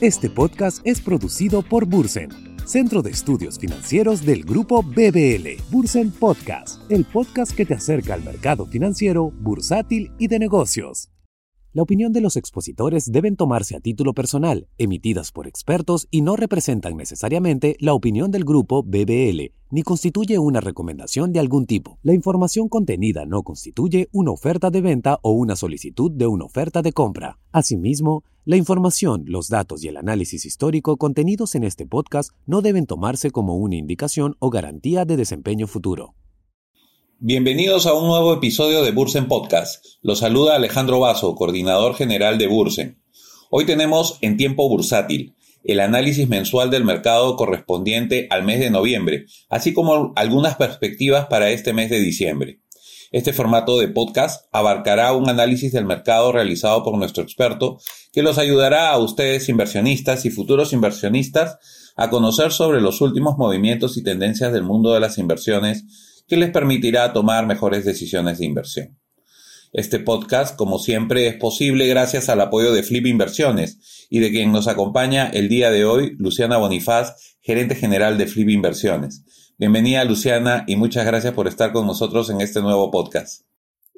Este podcast es producido por Bursen, Centro de Estudios Financieros del Grupo BBL. Bursen Podcast, el podcast que te acerca al mercado financiero, bursátil y de negocios. La opinión de los expositores deben tomarse a título personal, emitidas por expertos y no representan necesariamente la opinión del grupo BBL, ni constituye una recomendación de algún tipo. La información contenida no constituye una oferta de venta o una solicitud de una oferta de compra. Asimismo, la información, los datos y el análisis histórico contenidos en este podcast no deben tomarse como una indicación o garantía de desempeño futuro. Bienvenidos a un nuevo episodio de Bursen Podcast. Los saluda Alejandro Vaso, coordinador general de Bursen. Hoy tenemos en tiempo bursátil el análisis mensual del mercado correspondiente al mes de noviembre, así como algunas perspectivas para este mes de diciembre. Este formato de podcast abarcará un análisis del mercado realizado por nuestro experto que los ayudará a ustedes inversionistas y futuros inversionistas a conocer sobre los últimos movimientos y tendencias del mundo de las inversiones que les permitirá tomar mejores decisiones de inversión. Este podcast, como siempre, es posible gracias al apoyo de Flip Inversiones y de quien nos acompaña el día de hoy, Luciana Bonifaz, gerente general de Flip Inversiones. Bienvenida, Luciana, y muchas gracias por estar con nosotros en este nuevo podcast.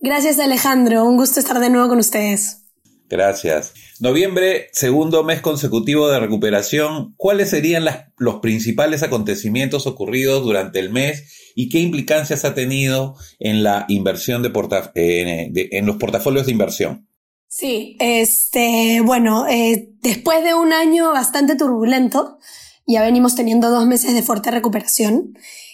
Gracias, Alejandro. Un gusto estar de nuevo con ustedes. Gracias. Noviembre, segundo mes consecutivo de recuperación. ¿Cuáles serían los principales acontecimientos ocurridos durante el mes y qué implicancias ha tenido en la inversión de, en los portafolios de inversión? Sí, este, bueno, eh, después de un año bastante turbulento, ya venimos teniendo dos meses de fuerte recuperación.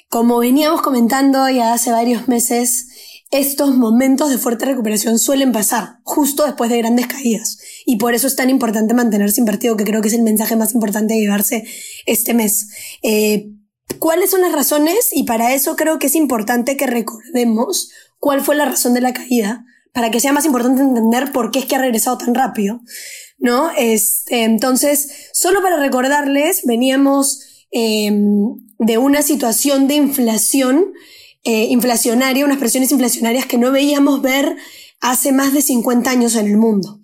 Como veníamos comentando ya hace varios meses, estos momentos de fuerte recuperación suelen pasar justo después de grandes caídas. Y por eso es tan importante mantenerse invertido, que creo que es el mensaje más importante de llevarse este mes. Eh, ¿Cuáles son las razones? Y para eso creo que es importante que recordemos cuál fue la razón de la caída, para que sea más importante entender por qué es que ha regresado tan rápido. ¿No? Entonces, solo para recordarles, veníamos em, de una situación de inflación eh, inflacionaria, unas presiones inflacionarias que no veíamos ver hace más de 50 años en el mundo.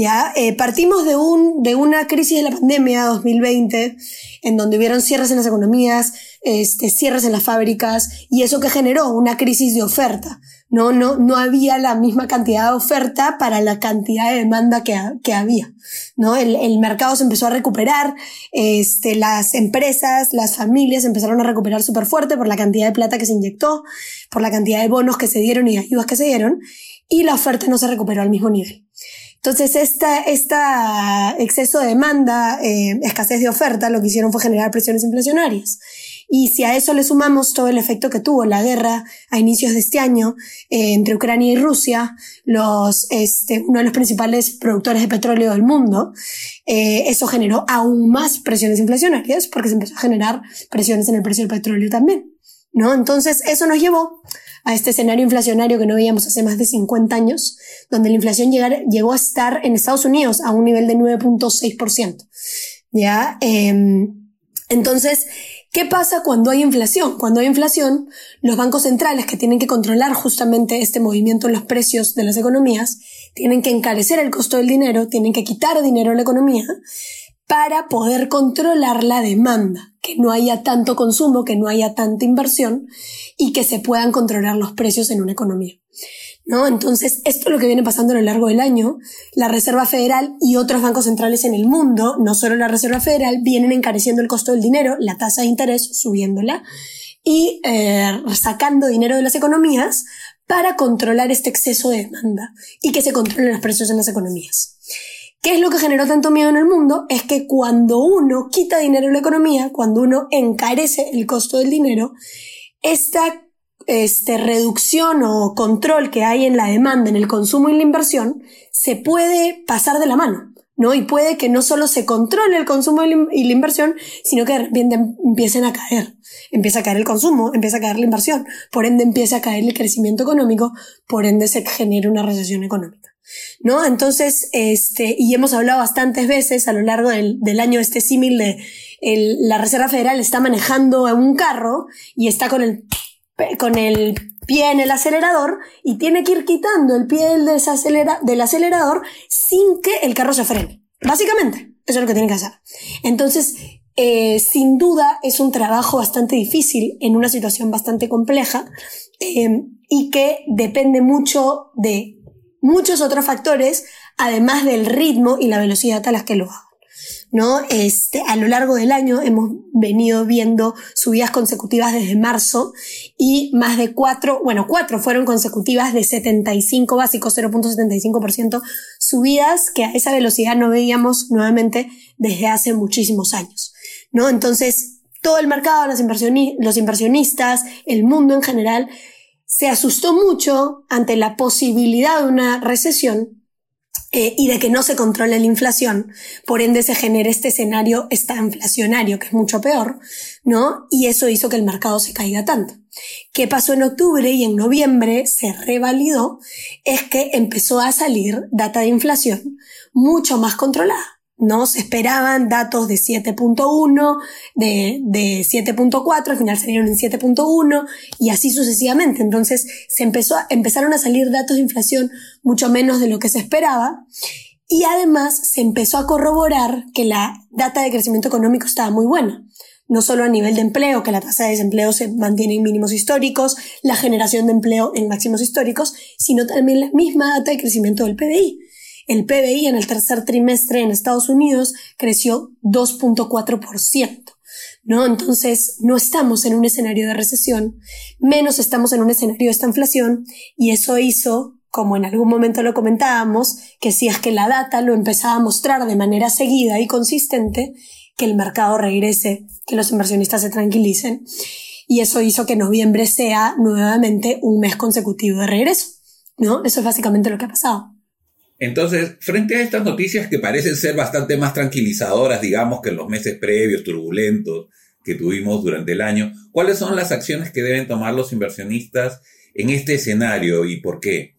Ya, eh, partimos de, un, de una crisis de la pandemia 2020, en donde hubieron cierres en las economías, este, cierres en las fábricas, y eso que generó una crisis de oferta. No, no, no había la misma cantidad de oferta para la cantidad de demanda que, que había. ¿no? El, el, mercado se empezó a recuperar, este, las empresas, las familias empezaron a recuperar súper fuerte por la cantidad de plata que se inyectó, por la cantidad de bonos que se dieron y ayudas que se dieron, y la oferta no se recuperó al mismo nivel. Entonces, esta, esta exceso de demanda, eh, escasez de oferta, lo que hicieron fue generar presiones inflacionarias. Y si a eso le sumamos todo el efecto que tuvo la guerra a inicios de este año eh, entre Ucrania y Rusia, los, este, uno de los principales productores de petróleo del mundo, eh, eso generó aún más presiones inflacionarias porque se empezó a generar presiones en el precio del petróleo también. ¿no? Entonces, eso nos llevó a este escenario inflacionario que no veíamos hace más de 50 años, donde la inflación llegó a estar en Estados Unidos a un nivel de 9.6%. ¿Ya? Em, entonces, ¿qué pasa cuando hay inflación? Cuando hay inflación, los bancos centrales que tienen que controlar justamente este movimiento en los precios de las economías, tienen que encarecer el costo del dinero, tienen que quitar dinero a la economía para poder controlar la demanda, que no haya tanto consumo, que no haya tanta inversión y que se puedan controlar los precios en una economía. ¿No? Entonces, esto es lo que viene pasando a lo largo del año. La Reserva Federal y otros bancos centrales en el mundo, no solo la Reserva Federal, vienen encareciendo el costo del dinero, la tasa de interés subiéndola y eh, sacando dinero de las economías para controlar este exceso de demanda y que se controlen los precios en las economías. ¿Qué es lo que generó tanto miedo en el mundo? Es que cuando uno quita dinero en la economía, cuando uno encarece el costo del dinero, esta este, reducción o control que hay en la demanda, en el consumo y la inversión, se puede pasar de la mano. ¿no? Y puede que no solo se controle el consumo y la inversión, sino que de repente empiecen a caer. Empieza a caer el consumo, empieza a caer la inversión, por ende empieza a caer el crecimiento económico, por ende se genera una recesión económica. ¿No? Entonces, este, y hemos hablado bastantes veces a lo largo del, del año este símil de el, la Reserva Federal está manejando un carro y está con el, con el pie en el acelerador y tiene que ir quitando el pie del, del acelerador sin que el carro se frene. Básicamente, eso es lo que tiene que hacer. Entonces, eh, sin duda es un trabajo bastante difícil en una situación bastante compleja eh, y que depende mucho de muchos otros factores, además del ritmo y la velocidad a las que lo hago. ¿no? Este, a lo largo del año hemos venido viendo subidas consecutivas desde marzo y más de cuatro, bueno, cuatro fueron consecutivas de 75 básicos, 0.75% subidas que a esa velocidad no veíamos nuevamente desde hace muchísimos años, ¿no? Entonces, todo el mercado, los, los inversionistas, el mundo en general, se asustó mucho ante la posibilidad de una recesión eh, y de que no se controle la inflación, por ende se genera este escenario está inflacionario, que es mucho peor, ¿no? Y eso hizo que el mercado se caiga tanto. ¿Qué pasó en octubre y en noviembre se revalidó? Es que empezó a salir data de inflación mucho más controlada. ¿No? Se esperaban datos de 7.1, de, de 7.4, al final salieron en 7.1 y así sucesivamente. Entonces se empezó empezaron a salir datos de inflación mucho menos de lo que se esperaba y además se empezó a corroborar que la data de crecimiento económico estaba muy buena. No solo a nivel de empleo, que la tasa de desempleo se mantiene en mínimos históricos, la generación de empleo en máximos históricos, sino también la misma data de crecimiento del PDI el PBI en el tercer trimestre en Estados Unidos creció 2.4%. ¿No? Entonces, no estamos en un escenario de recesión, menos estamos en un escenario de esta inflación, y eso hizo, como en algún momento lo comentábamos, que si es que la data lo empezaba a mostrar de manera seguida y consistente, que el mercado regrese, que los inversionistas se tranquilicen. Y eso hizo que noviembre sea nuevamente un mes consecutivo de regreso. ¿No? Eso es básicamente lo que ha pasado. Entonces, frente a estas noticias que parecen ser bastante más tranquilizadoras, digamos, que en los meses previos, turbulentos que tuvimos durante el año, ¿cuáles son las acciones que deben tomar los inversionistas en este escenario y por qué?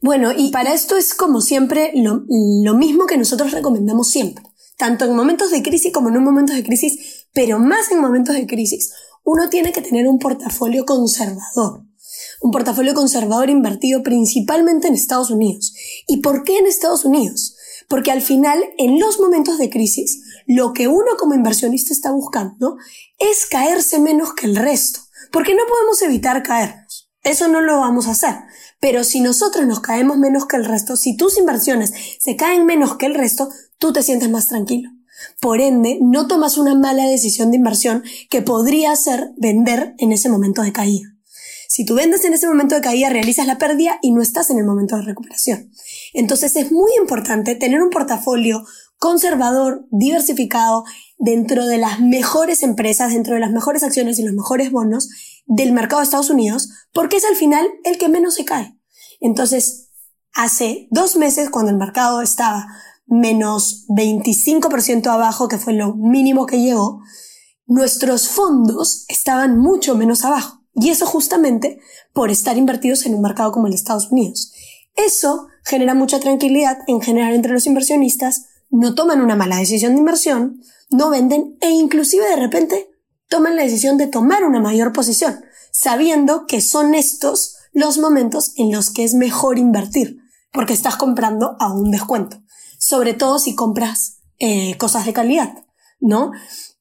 Bueno, y para esto es como siempre lo, mismo que nosotros recomendamos siempre, tanto en momentos de crisis como en momentos de crisis, pero más en momentos de crisis. Uno tiene que tener un portafolio conservador un portafolio conservador invertido principalmente en Estados Unidos. ¿Y por qué en Estados Unidos? Porque al final, en los momentos de crisis, lo que uno como inversionista está buscando es caerse menos que el resto. Porque no podemos evitar caernos. Eso no lo vamos a hacer. Pero si nosotros nos caemos menos que el resto, si tus inversiones se caen menos que el resto, tú te sientes más tranquilo. Por ende, no tomas una mala decisión de inversión que podría ser vender en ese momento de caída. Si tú vendes en ese momento de caída, realizas la pérdida y no estás en el momento de recuperación. Entonces es muy importante tener un portafolio conservador, diversificado, dentro de las mejores empresas, dentro de las mejores acciones y los mejores bonos del mercado de Estados Unidos, porque es al final el que menos se cae. Entonces, hace dos meses, cuando el mercado estaba menos 25% abajo, que fue lo mínimo que llegó, nuestros fondos estaban mucho menos abajo. Y eso justamente por estar invertidos en un mercado como el Estados Unidos. Eso genera mucha tranquilidad en general entre los inversionistas, no toman una mala decisión de inversión, no venden e inclusive de repente toman la decisión de tomar una mayor posición, sabiendo que son estos los momentos en los que es mejor invertir, porque estás comprando a un descuento, sobre todo si compras eh, cosas de calidad, ¿no?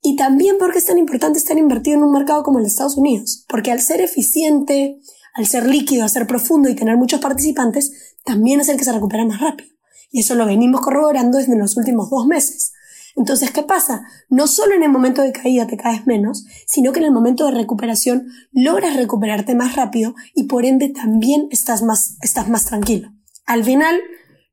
Y también porque es tan importante estar invertido en un mercado como el de Estados Unidos, porque al ser eficiente, al ser líquido, al ser profundo y tener muchos participantes, también es el que se recupera más rápido. Y eso lo venimos corroborando desde los últimos dos meses. Entonces, ¿qué pasa? No solo en el momento de caída te caes menos, sino que en el momento de recuperación logras recuperarte más rápido y por ende también estás más, estás más tranquilo. Al final,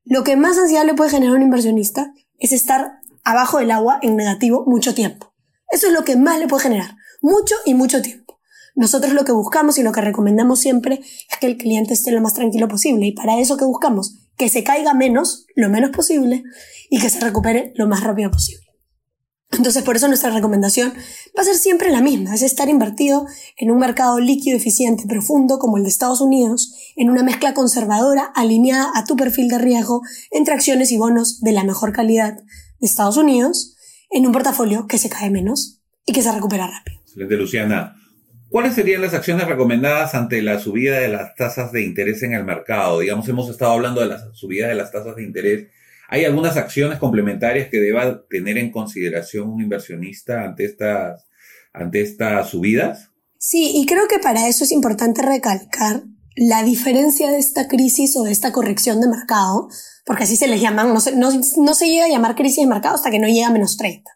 lo que más ansiedad le puede generar a un inversionista es estar abajo del agua en negativo mucho tiempo. Eso es lo que más le puede generar. Mucho y mucho tiempo. Nosotros lo que buscamos y lo que recomendamos siempre es que el cliente esté lo más tranquilo posible. Y para eso que buscamos, que se caiga menos, lo menos posible, y que se recupere lo más rápido posible. Entonces, por eso nuestra recomendación va a ser siempre la misma, es estar invertido en un mercado líquido, eficiente, profundo como el de Estados Unidos, en una mezcla conservadora alineada a tu perfil de riesgo entre acciones y bonos de la mejor calidad de Estados Unidos, en un portafolio que se cae menos y que se recupera rápido. Excelente, Luciana. ¿Cuáles serían las acciones recomendadas ante la subida de las tasas de interés en el mercado? Digamos, hemos estado hablando de la subida de las tasas de interés. ¿Hay algunas acciones complementarias que deba tener en consideración un inversionista ante estas, ante estas subidas? Sí, y creo que para eso es importante recalcar la diferencia de esta crisis o de esta corrección de mercado, porque así se les llaman, no se, llega a llamar crisis de mercado hasta que no llega a menos 30.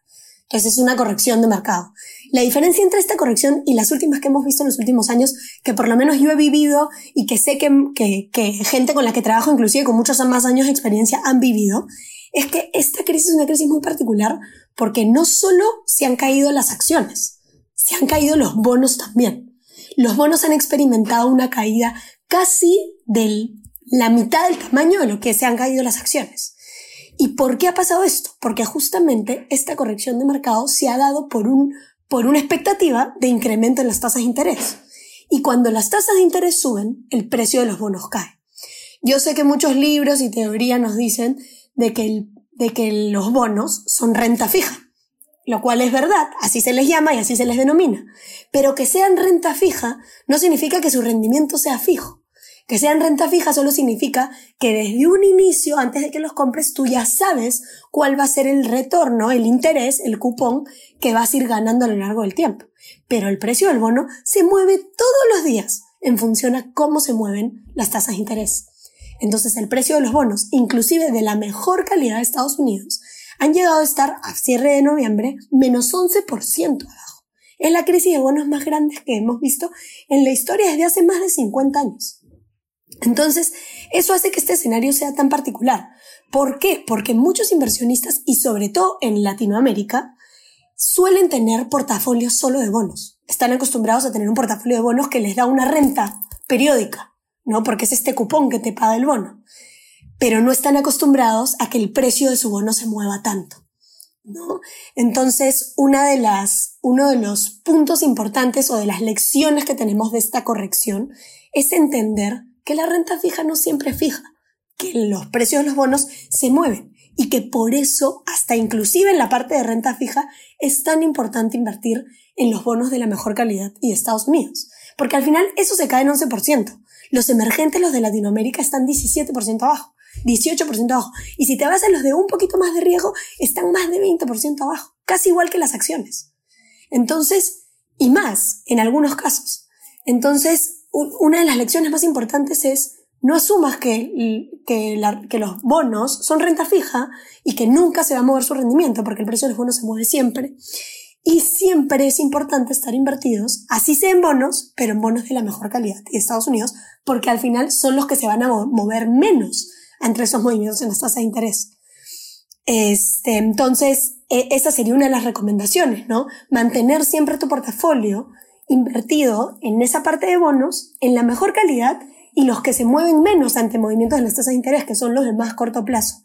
Entonces es una corrección de mercado. La diferencia entre esta corrección y las últimas que hemos visto en los últimos años, que por lo menos yo he vivido y que sé que, que gente con la que trabajo, inclusive con muchos más años de experiencia, han vivido, es que esta crisis es una crisis muy particular porque no solo se han caído las acciones, se han caído los bonos también. Los bonos han experimentado una caída casi de la mitad del tamaño de lo que se han caído las acciones. ¿Y por qué ha pasado esto? Porque justamente esta corrección de mercado se ha dado por, un, por una expectativa de incremento en las tasas de interés. Y cuando las tasas de interés suben, el precio de los bonos cae. Yo sé que muchos libros y teorías nos dicen de que, de que los bonos son renta fija, lo cual es verdad, así se les llama y así se les denomina. Pero que sean renta fija no significa que su rendimiento sea fijo. Que sean renta fija solo significa que desde un inicio, antes de que los compres, tú ya sabes cuál va a ser el retorno, el interés, el cupón que vas a ir ganando a lo largo del tiempo. Pero el precio del bono se mueve todos los días en función a cómo se mueven las tasas de interés. Entonces el precio de los bonos, inclusive de la mejor calidad de Estados Unidos, han llegado a estar a cierre de noviembre menos 11% abajo. Es la crisis de bonos más grande que hemos visto en la historia desde hace más de 50 años. Entonces, eso hace que este escenario sea tan particular. ¿Por qué? Porque muchos inversionistas, y sobre todo en Latinoamérica, suelen tener portafolios solo de bonos. Están acostumbrados a tener un portafolio de bonos que les da una renta periódica, ¿no? Porque es este cupón que te paga el bono. Pero no están acostumbrados a que el precio de su bono se mueva tanto. ¿No? Entonces, una de las, uno de los puntos importantes o de las lecciones que tenemos de esta corrección es entender que la renta fija no siempre es fija, que los precios de los bonos se mueven y que por eso, hasta inclusive en la parte de renta fija, es tan importante invertir en los bonos de la mejor calidad y de Estados Unidos. Porque al final eso se cae en 11%. Los emergentes, los de Latinoamérica, están 17% abajo, 18% abajo. Y si te vas a los de un poquito más de riesgo, están más de 20% abajo, casi igual que las acciones. Entonces, y más en algunos casos. Entonces, una de las lecciones más importantes es no asumas que, que, los bonos son renta fija y que nunca se va a mover su rendimiento, porque el precio de los se mueve siempre. Y siempre es importante estar invertidos, así sea en bonos, pero en bonos de la mejor calidad y Estados Unidos, porque al final son los que se van a mover menos entre esos movimientos en las tasas de interés. Este, entonces, e, esa sería una de las recomendaciones, ¿no? Mantener siempre tu portafolio invertido en esa parte de bonos en la mejor calidad y los que se mueven menos ante movimientos de las tasas de interés, que son los de más corto plazo.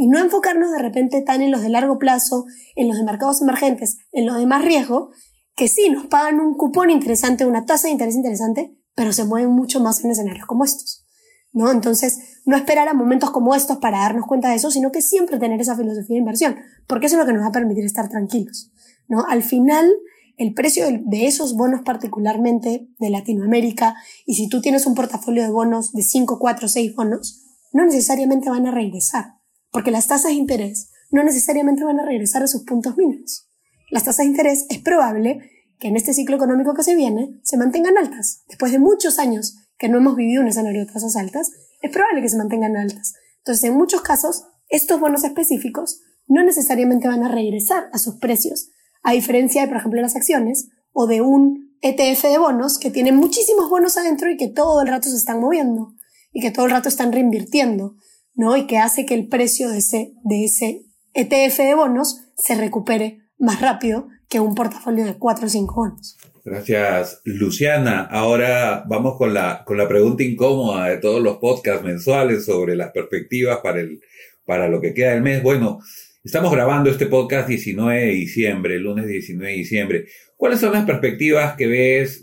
Y no enfocarnos de repente tan en los de largo plazo, en los de mercados emergentes, en los de más riesgo, que sí nos pagan un cupón interesante, una tasa de interés interesante, pero se mueven mucho más en escenarios como estos. ¿no? Entonces, no esperar a momentos como estos para darnos cuenta de eso, sino que siempre tener esa filosofía de inversión, porque eso es lo que nos va a permitir estar tranquilos. ¿no? Al final, el precio de esos bonos particularmente de Latinoamérica, y si tú tienes un portafolio de bonos de 5, 4, 6 bonos, no necesariamente van a regresar, porque las tasas de interés no necesariamente van a regresar a sus puntos mínimos. Las tasas de interés es probable que en este ciclo económico que se viene se mantengan altas. Después de muchos años que no hemos vivido un escenario de tasas altas, es probable que se mantengan altas. Entonces, en muchos casos, estos bonos específicos no necesariamente van a regresar a sus precios a diferencia de, por ejemplo, las acciones o de un ETF de bonos que tiene muchísimos bonos adentro y que todo el rato se están moviendo y que todo el rato están reinvirtiendo, ¿no? Y que hace que el precio de ese, de ese ETF de bonos se recupere más rápido que un portafolio de 4 o 5 bonos. Gracias, Luciana. Ahora vamos con la, con la pregunta incómoda de todos los podcasts mensuales sobre las perspectivas para, el, para lo que queda del mes. Bueno, Estamos grabando este podcast 19 de diciembre, lunes 19 de diciembre. ¿Cuáles son las perspectivas que ves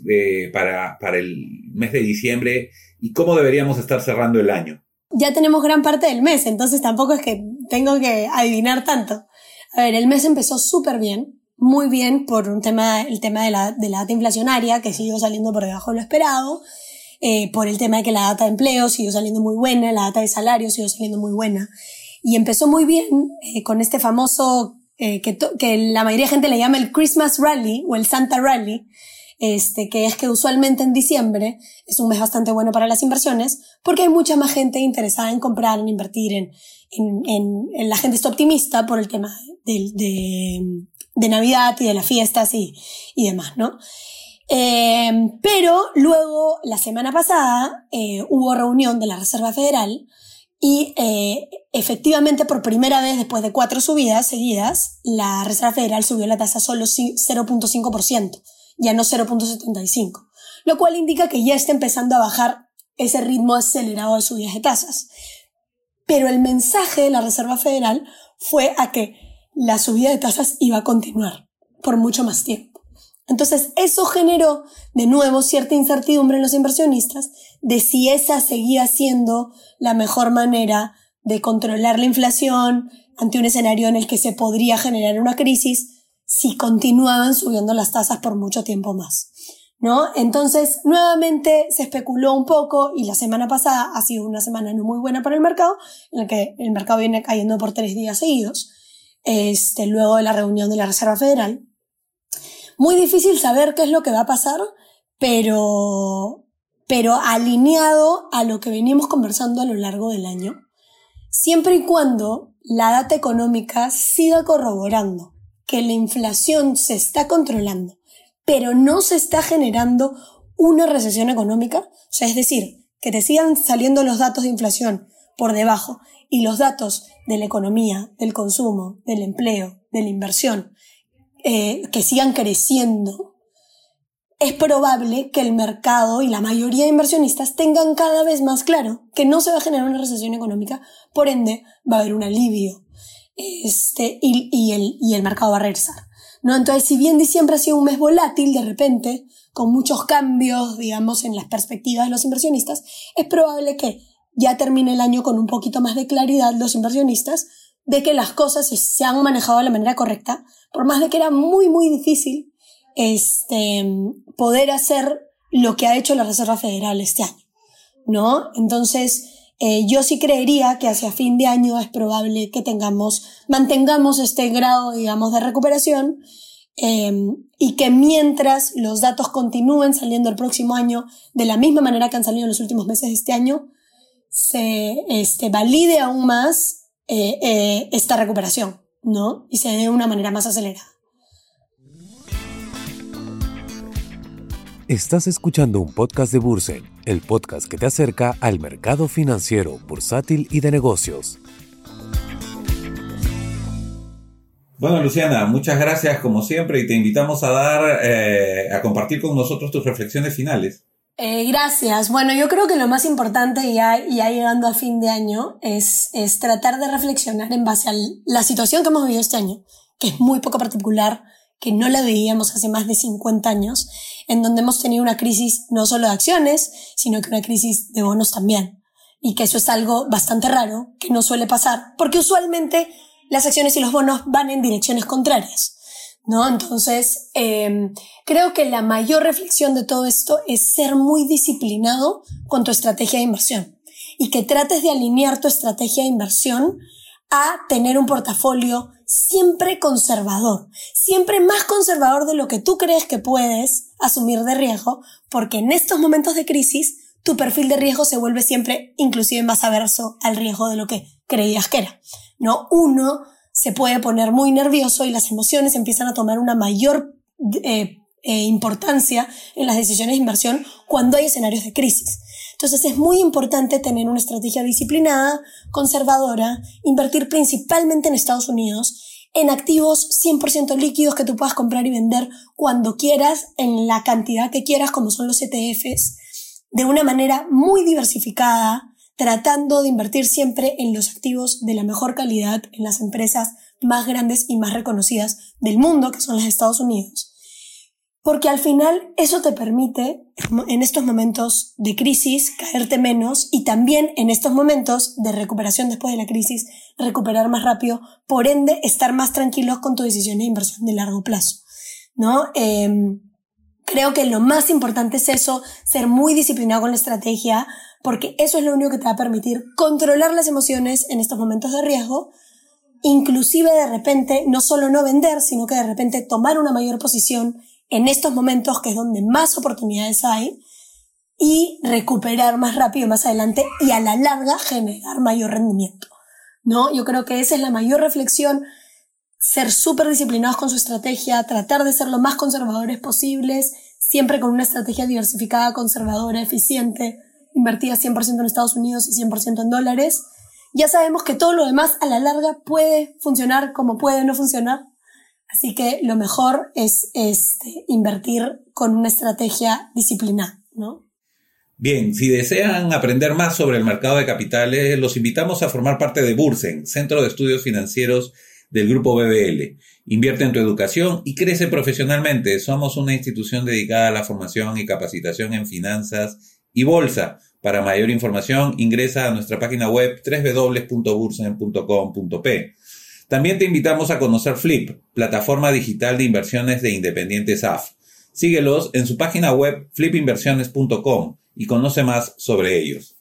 para, para el mes de diciembre y cómo deberíamos estar cerrando el año? Ya tenemos gran parte del mes, entonces tampoco es que tengo que adivinar tanto. A ver, el mes empezó súper bien. muy bien por un tema, el tema de la, de la data inflacionaria, que siguió saliendo por debajo de lo esperado, eh, por el tema de que la data de empleo siguió saliendo muy buena, la data de salario siguió saliendo muy buena. Y empezó muy bien eh, con este famoso, eh, que, que la mayoría de gente le llama el Christmas Rally o el Santa Rally, este, que es que usualmente en diciembre es un mes bastante bueno para las inversiones, porque hay mucha más gente interesada en comprar, en invertir, en, en, en, la gente está optimista por el tema de, de, de Navidad y de las fiestas y, y demás, ¿no? Eh, pero luego, la semana pasada, eh, hubo reunión de la Reserva Federal y eh, efectivamente por primera vez después de cuatro subidas seguidas, la Reserva Federal subió la tasa solo 0.5%, ya no 0.75%, lo cual indica que ya está empezando a bajar ese ritmo acelerado de subidas de tasas. Pero el mensaje de la Reserva Federal fue a que la subida de tasas iba a continuar por mucho más tiempo. Entonces, eso generó de nuevo cierta incertidumbre en los inversionistas de si esa seguía siendo la mejor manera de controlar la inflación ante un escenario en el que se podría generar una crisis si continuaban subiendo las tasas por mucho tiempo más. ¿no? Entonces, nuevamente se especuló un poco y la semana pasada ha sido una semana no muy buena para el mercado, en la que el mercado viene cayendo por tres días seguidos, este, luego de la reunión de la Reserva Federal. Muy difícil saber qué es lo que va a pasar, pero, pero alineado a lo que venimos conversando a lo largo del año, siempre y cuando la data económica siga corroborando que la inflación se está controlando pero no se está generando una recesión económica. O sea, es decir, que te sigan saliendo los datos de inflación por debajo y los datos de la economía, del consumo, del empleo, de la inversión, eh, que sigan creciendo, es probable que el mercado y la mayoría de inversionistas tengan cada vez más claro que no se va a generar una recesión económica, por ende va a haber un alivio este, y, el mercado va a regresar. ¿no? Entonces, si bien diciembre ha sido un mes volátil de repente, con muchos cambios, digamos, en las perspectivas de los inversionistas, es probable que ya termine el año con un poquito más de claridad los inversionistas de que las cosas se han manejado de la manera correcta, por más de que era muy, muy difícil este, poder hacer lo que ha hecho la Reserva Federal este año, ¿no? Entonces, eh, yo sí creería que hacia fin de año es probable que tengamos, mantengamos este grado, digamos, de recuperación eh, y que mientras los datos continúen saliendo el próximo año de la misma manera que han salido en los últimos meses de este año, se este, valide aún más eh, esta recuperación, ¿no? Y se dé de una manera más acelerada. Estás escuchando un podcast de Bursen, el podcast que te acerca al mercado financiero, bursátil y de negocios. Bueno, Luciana, muchas gracias como siempre y te invitamos a dar, eh, a compartir con nosotros tus reflexiones finales. Eh, gracias. Bueno, yo creo que lo más importante ya, ya llegando a fin de año es, es tratar de reflexionar en base a la situación que hemos vivido este año, que es muy poco particular, que no la veíamos hace más de 50 años, en donde hemos tenido una crisis no solo de acciones, sino que una crisis de bonos también. Y que eso es algo bastante raro, que no suele pasar, porque usualmente las acciones y los bonos van en direcciones contrarias. ¿No? Entonces, eh, creo que la mayor reflexión de todo esto es ser muy disciplinado con tu estrategia de inversión y que trates de alinear tu estrategia de inversión a tener un portafolio siempre conservador, siempre más conservador de lo que tú crees que puedes asumir de riesgo, porque en estos momentos de crisis tu perfil de riesgo se vuelve siempre inclusive más averso al riesgo de lo que creías que era. ¿no? Uno se puede poner muy nervioso y las emociones empiezan a tomar una mayor eh, eh, importancia en las decisiones de inversión cuando hay escenarios de crisis. Entonces es muy importante tener una estrategia disciplinada, conservadora, invertir principalmente en Estados Unidos, en activos 100% líquidos que tú puedas comprar y vender cuando quieras, en la cantidad que quieras, como son los ETFs, de una manera muy diversificada, tratando de invertir siempre en los activos de la mejor calidad, en las empresas más grandes y más reconocidas del mundo, que son las Estados Unidos porque al final eso te permite en estos momentos de crisis caerte menos y también en estos momentos de recuperación después de la crisis recuperar más rápido, por ende estar más tranquilos con tu decisión de inversión de largo plazo. ¿no? Em, creo que lo más importante es eso, ser muy disciplinado con la estrategia, porque eso es lo único que te va a permitir controlar las emociones en estos momentos de riesgo, inclusive de repente no solo no vender, sino que de repente tomar una mayor posición en estos momentos que es donde más oportunidades hay y recuperar más rápido más adelante y a la larga generar mayor rendimiento. ¿No? Yo creo que esa es la mayor reflexión, ser súper disciplinados con su estrategia, tratar de ser lo más conservadores posibles, siempre con una estrategia diversificada, conservadora, eficiente, invertida 100% en Estados Unidos y 100% en dólares. Ya sabemos que todo lo demás a la larga puede funcionar como puede no funcionar, Así que lo mejor es este, invertir con una estrategia disciplinada, ¿no? Bien, si desean aprender más sobre el mercado de capitales, los invitamos a formar parte de Bursen, Centro de Estudios Financieros del Grupo BBL. Invierte en tu educación y crece profesionalmente. Somos una institución dedicada a la formación y capacitación en finanzas y bolsa. Para mayor información, ingresa a nuestra página web www.bursen.com.p. También te invitamos a conocer Flip, plataforma digital de inversiones de Independiente SAF. Síguelos en su página web flipinversiones.com y conoce más sobre ellos.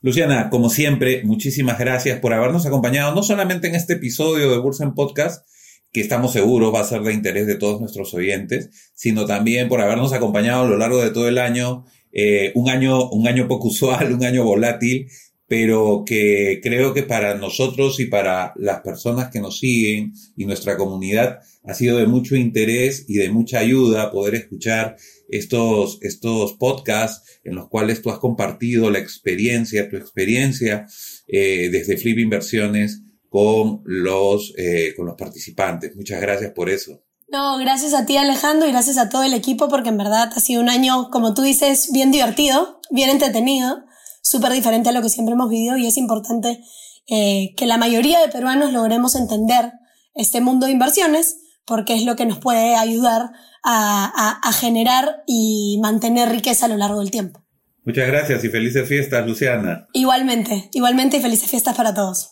Luciana, como siempre, muchísimas gracias por habernos acompañado, no solamente en este episodio de Bursen Podcast, que estamos seguros va a ser de interés de todos nuestros oyentes, sino también por habernos acompañado a lo largo de todo el año, eh, un año, un año poco usual, un año volátil, pero que creo que para nosotros y para las personas que nos siguen y nuestra comunidad ha sido de mucho interés y de mucha ayuda poder escuchar estos, estos podcasts en los cuales tú has compartido la experiencia, tu experiencia eh, desde Flip Inversiones con los, eh, con los participantes. Muchas gracias por eso. No, gracias a ti Alejandro y gracias a todo el equipo porque en verdad ha sido un año, como tú dices, bien divertido, bien entretenido súper diferente a lo que siempre hemos vivido y es importante eh, que la mayoría de peruanos logremos entender este mundo de inversiones porque es lo que nos puede ayudar a, a, generar y mantener riqueza a lo largo del tiempo. Muchas gracias y felices fiestas, Luciana. Igualmente, igualmente y felices fiestas para todos.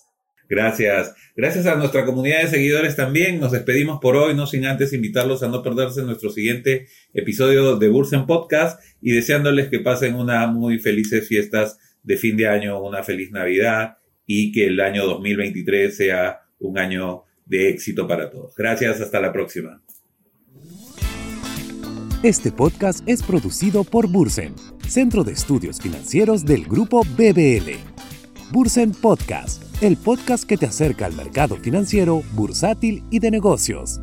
Gracias. Gracias a nuestra comunidad de seguidores también. Nos despedimos por hoy, no sin antes invitarlos a no perderse nuestro siguiente episodio de Bursen Podcast y deseándoles que pasen unas muy felices fiestas de fin de año, una feliz Navidad y que el año 2023 sea un año de éxito para todos. Gracias, hasta la próxima. Este podcast es producido por Bursen, Centro de Estudios Financieros del Grupo BBL. Bursen Podcast, el podcast que te acerca al mercado financiero, bursátil y de negocios.